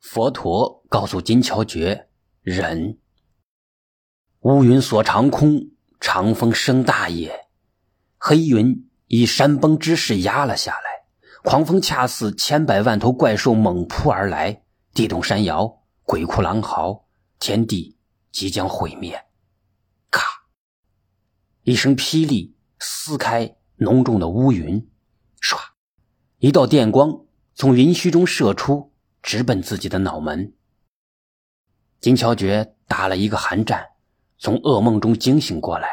佛陀告诉金乔觉：“忍。”乌云锁长空，长风生大野，黑云以山崩之势压了下来，狂风恰似千百万头怪兽猛扑而来，地动山摇，鬼哭狼嚎，天地即将毁灭。咔！一声霹雳撕开浓重的乌云，唰！一道电光从云虚中射出。直奔自己的脑门。金乔觉打了一个寒战，从噩梦中惊醒过来。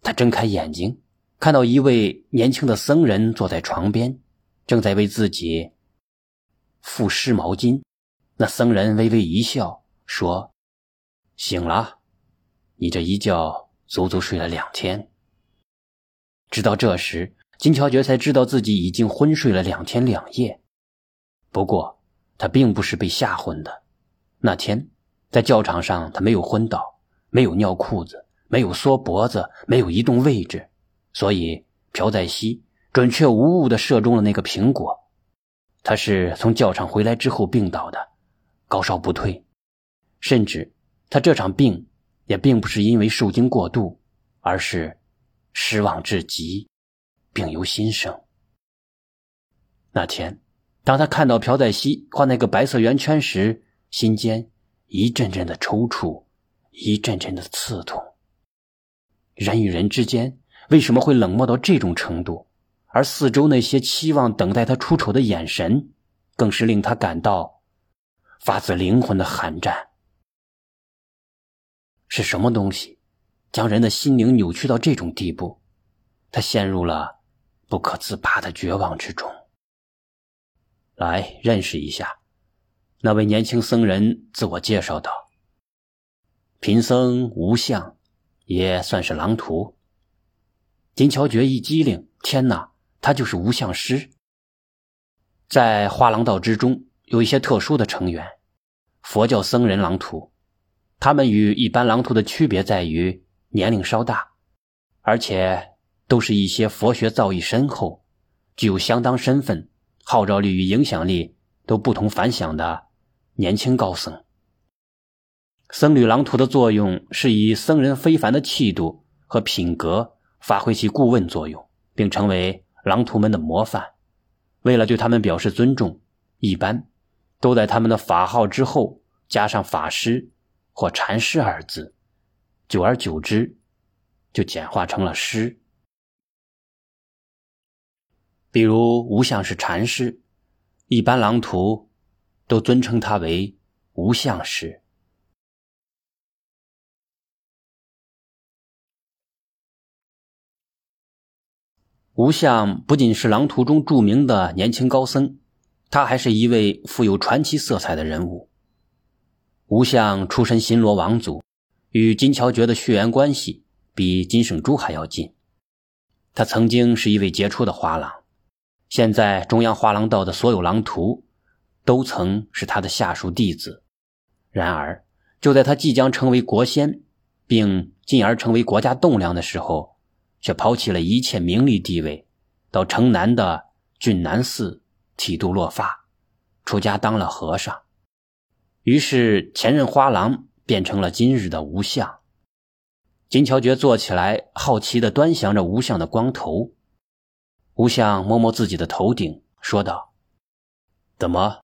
他睁开眼睛，看到一位年轻的僧人坐在床边，正在为自己敷湿毛巾。那僧人微微一笑，说：“醒了，你这一觉足足睡了两天。”直到这时，金乔觉才知道自己已经昏睡了两天两夜。不过，他并不是被吓昏的。那天在教场上，他没有昏倒，没有尿裤子，没有缩脖子，没有移动位置，所以朴在熙准确无误地射中了那个苹果。他是从教场回来之后病倒的，高烧不退，甚至他这场病也并不是因为受惊过度，而是失望至极，病由心生。那天。当他看到朴在熙画那个白色圆圈时，心间一阵阵的抽搐，一阵阵的刺痛。人与人之间为什么会冷漠到这种程度？而四周那些期望等待他出丑的眼神，更是令他感到发自灵魂的寒战。是什么东西将人的心灵扭曲到这种地步？他陷入了不可自拔的绝望之中。来认识一下，那位年轻僧人自我介绍道：“贫僧无相，也算是狼徒。”金乔觉一机灵，天哪，他就是无相师。在花廊道之中，有一些特殊的成员，佛教僧人狼徒，他们与一般狼徒的区别在于年龄稍大，而且都是一些佛学造诣深厚，具有相当身份。号召力与影响力都不同凡响的年轻高僧，僧侣狼图的作用是以僧人非凡的气度和品格发挥其顾问作用，并成为狼图们的模范。为了对他们表示尊重，一般都在他们的法号之后加上“法师”或“禅师”二字，久而久之，就简化成了“师”。比如无相是禅师，一般狼徒都尊称他为无相师。无相不仅是狼徒中著名的年轻高僧，他还是一位富有传奇色彩的人物。无相出身新罗王族，与金乔觉的血缘关系比金圣珠还要近。他曾经是一位杰出的画廊。现在中央画廊道的所有狼徒，都曾是他的下属弟子。然而，就在他即将成为国仙，并进而成为国家栋梁的时候，却抛弃了一切名利地位，到城南的俊南寺剃度落发，出家当了和尚。于是，前任花郎变成了今日的无相。金乔觉坐起来，好奇地端详着无相的光头。吴相摸摸自己的头顶，说道：“怎么，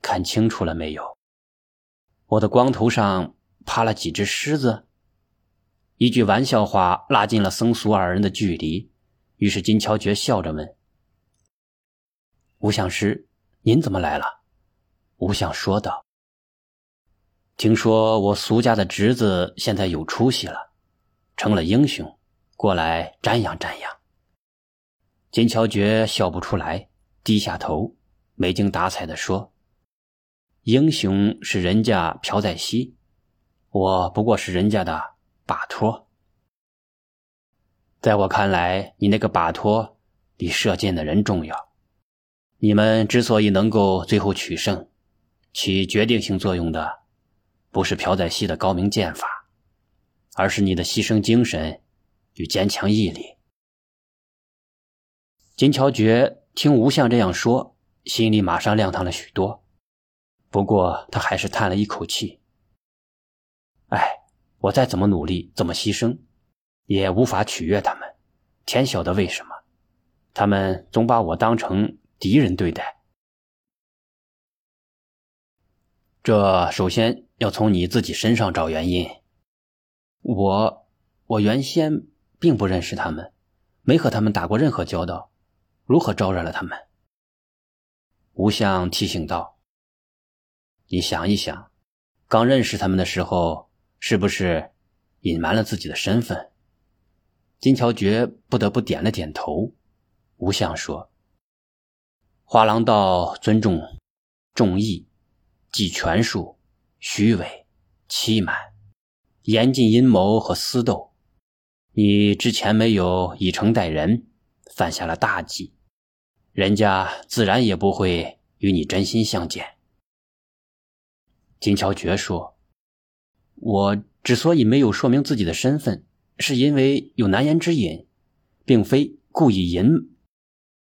看清楚了没有？我的光头上趴了几只狮子。”一句玩笑话拉近了僧俗二人的距离。于是金乔觉笑着问：“吴相师，您怎么来了？”吴相说道：“听说我俗家的侄子现在有出息了，成了英雄，过来瞻仰瞻仰。”金乔觉笑不出来，低下头，没精打采地说：“英雄是人家朴在熙，我不过是人家的把托。在我看来，你那个把托比射箭的人重要。你们之所以能够最后取胜，起决定性作用的，不是朴在熙的高明剑法，而是你的牺牲精神与坚强毅力。”金乔觉听吴相这样说，心里马上亮堂了许多。不过他还是叹了一口气。哎，我再怎么努力，怎么牺牲，也无法取悦他们。天晓得为什么，他们总把我当成敌人对待。这首先要从你自己身上找原因。我，我原先并不认识他们，没和他们打过任何交道，如何招惹了他们？吴相提醒道：“你想一想，刚认识他们的时候，是不是隐瞒了自己的身份？”金乔觉不得不点了点头。吴相说：“花郎道尊重重义。”既权术、虚伪、欺瞒、严禁阴谋和私斗，你之前没有以诚待人，犯下了大忌，人家自然也不会与你真心相见。金乔觉说：“我之所以没有说明自己的身份，是因为有难言之隐，并非故意隐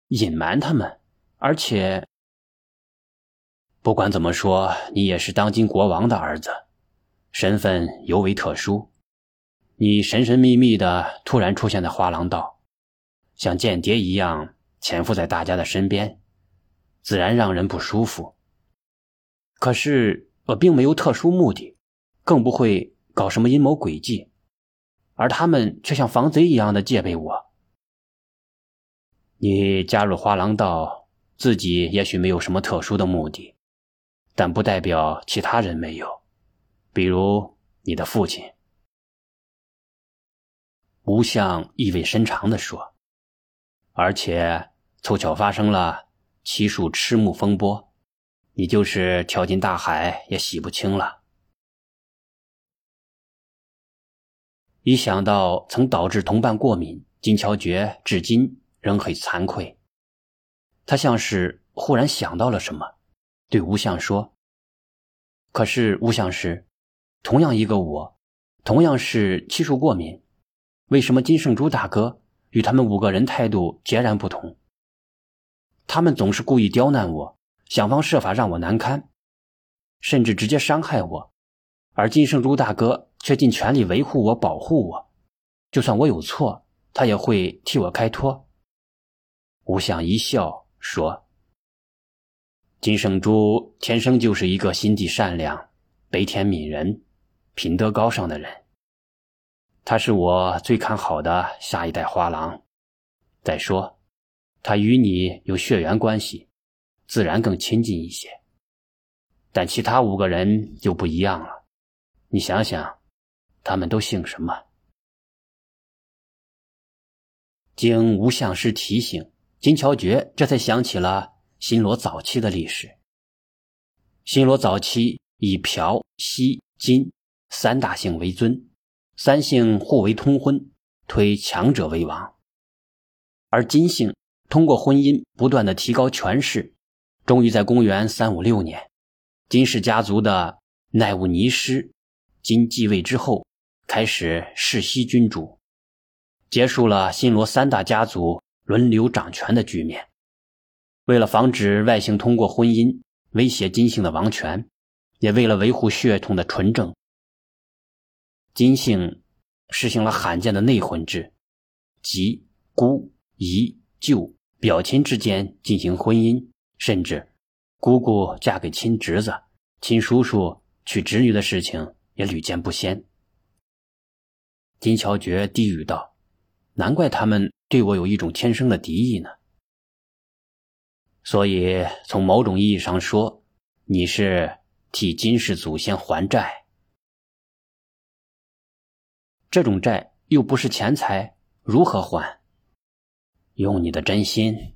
隐瞒他们，而且。”不管怎么说，你也是当今国王的儿子，身份尤为特殊。你神神秘秘的突然出现在花廊道，像间谍一样潜伏在大家的身边，自然让人不舒服。可是我并没有特殊目的，更不会搞什么阴谋诡计，而他们却像防贼一样的戒备我。你加入花廊道，自己也许没有什么特殊的目的。但不代表其他人没有，比如你的父亲。吴相意味深长地说：“而且凑巧发生了七树赤木风波，你就是跳进大海也洗不清了。”一想到曾导致同伴过敏，金乔觉至今仍很惭愧。他像是忽然想到了什么。对吴相说：“可是吴相师，同样一个我，同样是漆树过敏，为什么金圣珠大哥与他们五个人态度截然不同？他们总是故意刁难我，想方设法让我难堪，甚至直接伤害我，而金圣珠大哥却尽全力维护我、保护我，就算我有错，他也会替我开脱。”吴相一笑说。金圣珠天生就是一个心地善良、悲天悯人、品德高尚的人。他是我最看好的下一代花郎。再说，他与你有血缘关系，自然更亲近一些。但其他五个人就不一样了。你想想，他们都姓什么？经吴相师提醒，金乔觉这才想起了。新罗早期的历史。新罗早期以朴、西、金三大姓为尊，三姓互为通婚，推强者为王。而金姓通过婚姻不断的提高权势，终于在公元三五六年，金氏家族的奈乌尼师金继位之后，开始世袭君主，结束了新罗三大家族轮流掌权的局面。为了防止外姓通过婚姻威胁金姓的王权，也为了维护血统的纯正，金姓实行了罕见的内婚制，即姑、姨、舅、表亲之间进行婚姻，甚至姑姑嫁给亲侄子、亲叔叔娶侄女的事情也屡见不鲜。金乔觉低语道：“难怪他们对我有一种天生的敌意呢。”所以，从某种意义上说，你是替金氏祖先还债。这种债又不是钱财，如何还？用你的真心。”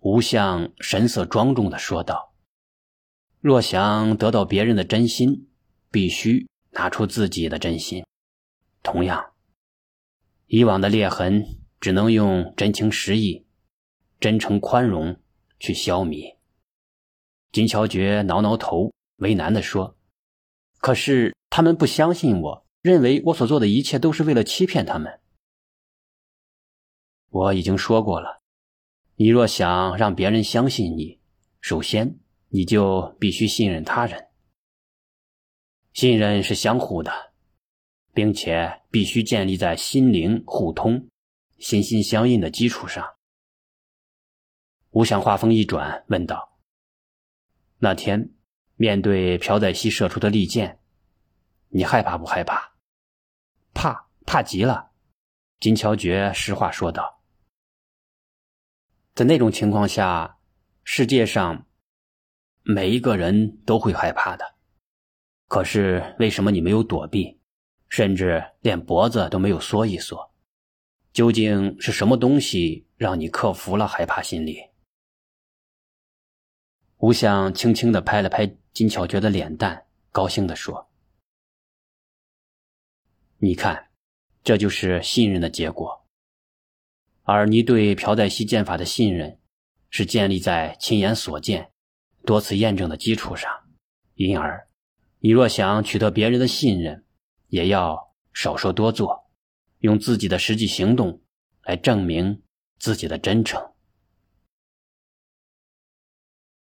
吴相神色庄重的说道。“若想得到别人的真心，必须拿出自己的真心。同样，以往的裂痕只能用真情实意、真诚宽容。”去消弭。金乔觉挠挠头，为难的说：“可是他们不相信我，认为我所做的一切都是为了欺骗他们。我已经说过了，你若想让别人相信你，首先你就必须信任他人。信任是相互的，并且必须建立在心灵互通、心心相印的基础上。吴想话锋一转，问道：“那天面对朴载熙射出的利箭，你害怕不害怕？”“怕，怕极了。”金乔觉实话说道。“在那种情况下，世界上每一个人都会害怕的。可是为什么你没有躲避，甚至连脖子都没有缩一缩？究竟是什么东西让你克服了害怕心理？”吴相轻轻的拍了拍金巧觉的脸蛋，高兴的说：“你看，这就是信任的结果。而你对朴在熙剑法的信任，是建立在亲眼所见、多次验证的基础上。因而，你若想取得别人的信任，也要少说多做，用自己的实际行动来证明自己的真诚。”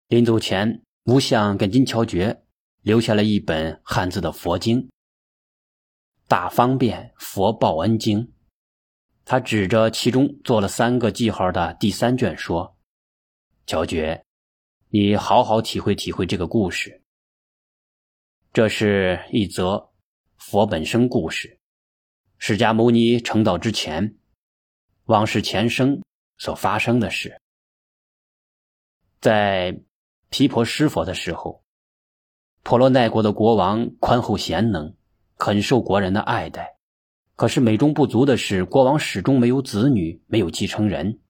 临走前，吴相给金乔觉留下了一本汉字的佛经《大方便佛报恩经》。他指着其中做了三个记号的第三卷说：“乔觉，你好好体会体会这个故事。这是一则佛本生故事，释迦牟尼成道之前，往事前生所发生的事，在。”毗婆施佛的时候，婆罗奈国的国王宽厚贤能，很受国人的爱戴。可是美中不足的是，国王始终没有子女，没有继承人。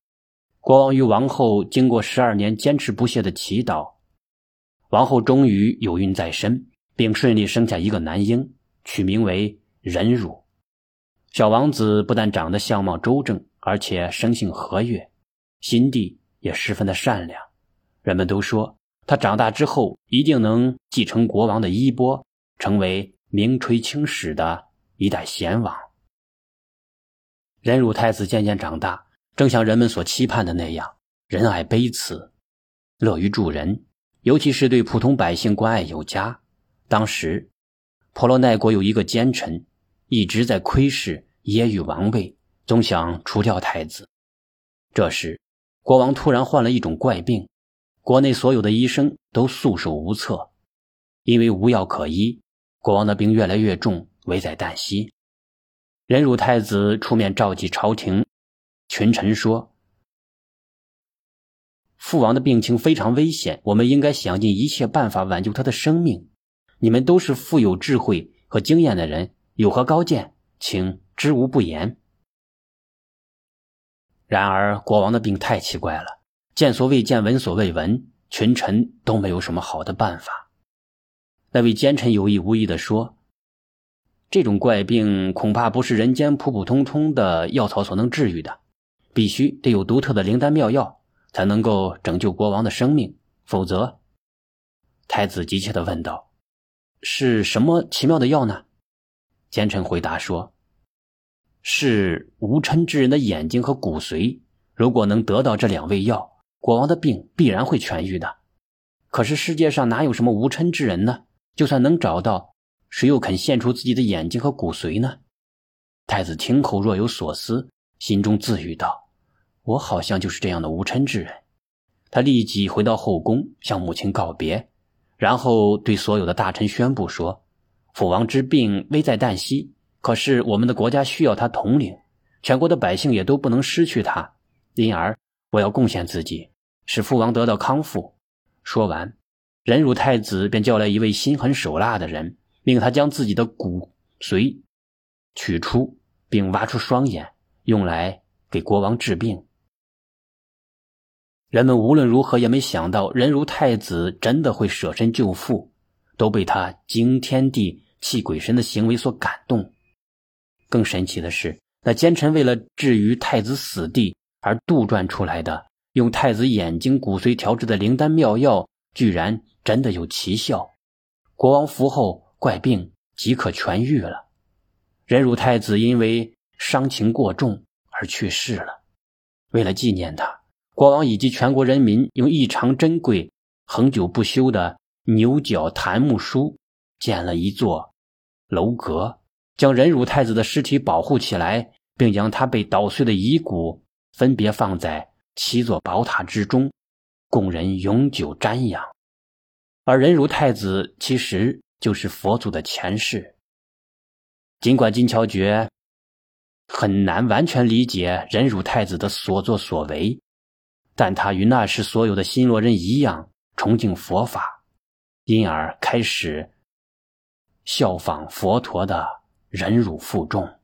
国王与王后经过十二年坚持不懈的祈祷，王后终于有孕在身，并顺利生下一个男婴，取名为忍辱。小王子不但长得相貌周正，而且生性和悦，心地也十分的善良。人们都说。他长大之后一定能继承国王的衣钵，成为名垂青史的一代贤王。忍辱太子渐渐长大，正像人们所期盼的那样，仁爱悲慈，乐于助人，尤其是对普通百姓关爱有加。当时，婆罗奈国有一个奸臣，一直在窥视耶律王位，总想除掉太子。这时，国王突然患了一种怪病。国内所有的医生都束手无策，因为无药可医，国王的病越来越重，危在旦夕。忍辱太子出面召集朝廷群臣说：“父王的病情非常危险，我们应该想尽一切办法挽救他的生命。你们都是富有智慧和经验的人，有何高见，请知无不言。”然而，国王的病太奇怪了。见所未见，闻所未闻，群臣都没有什么好的办法。那位奸臣有意无意地说：“这种怪病恐怕不是人间普普通通的药草所能治愈的，必须得有独特的灵丹妙药才能够拯救国王的生命。否则，太子急切地问道：‘是什么奇妙的药呢？’奸臣回答说：‘是无嗔之人的眼睛和骨髓。如果能得到这两味药。’”国王的病必然会痊愈的，可是世界上哪有什么无嗔之人呢？就算能找到，谁又肯献出自己的眼睛和骨髓呢？太子听后若有所思，心中自语道：“我好像就是这样的无嗔之人。”他立即回到后宫，向母亲告别，然后对所有的大臣宣布说：“父王之病危在旦夕，可是我们的国家需要他统领，全国的百姓也都不能失去他，因而。”我要贡献自己，使父王得到康复。说完，忍辱太子便叫来一位心狠手辣的人，命他将自己的骨髓取出，并挖出双眼，用来给国王治病。人们无论如何也没想到，忍辱太子真的会舍身救父，都被他惊天地泣鬼神的行为所感动。更神奇的是，那奸臣为了置于太子死地。而杜撰出来的用太子眼睛骨髓调制的灵丹妙药，居然真的有奇效。国王服后，怪病即可痊愈了。忍辱太子因为伤情过重而去世了。为了纪念他，国王以及全国人民用异常珍贵恒久不修的牛角檀木书建了一座楼阁，将忍辱太子的尸体保护起来，并将他被捣碎的遗骨分别放在七座宝塔之中，供人永久瞻仰。而忍辱太子其实就是佛祖的前世。尽管金乔觉很难完全理解忍辱太子的所作所为，但他与那时所有的新罗人一样崇敬佛法，因而开始效仿佛陀的忍辱负重。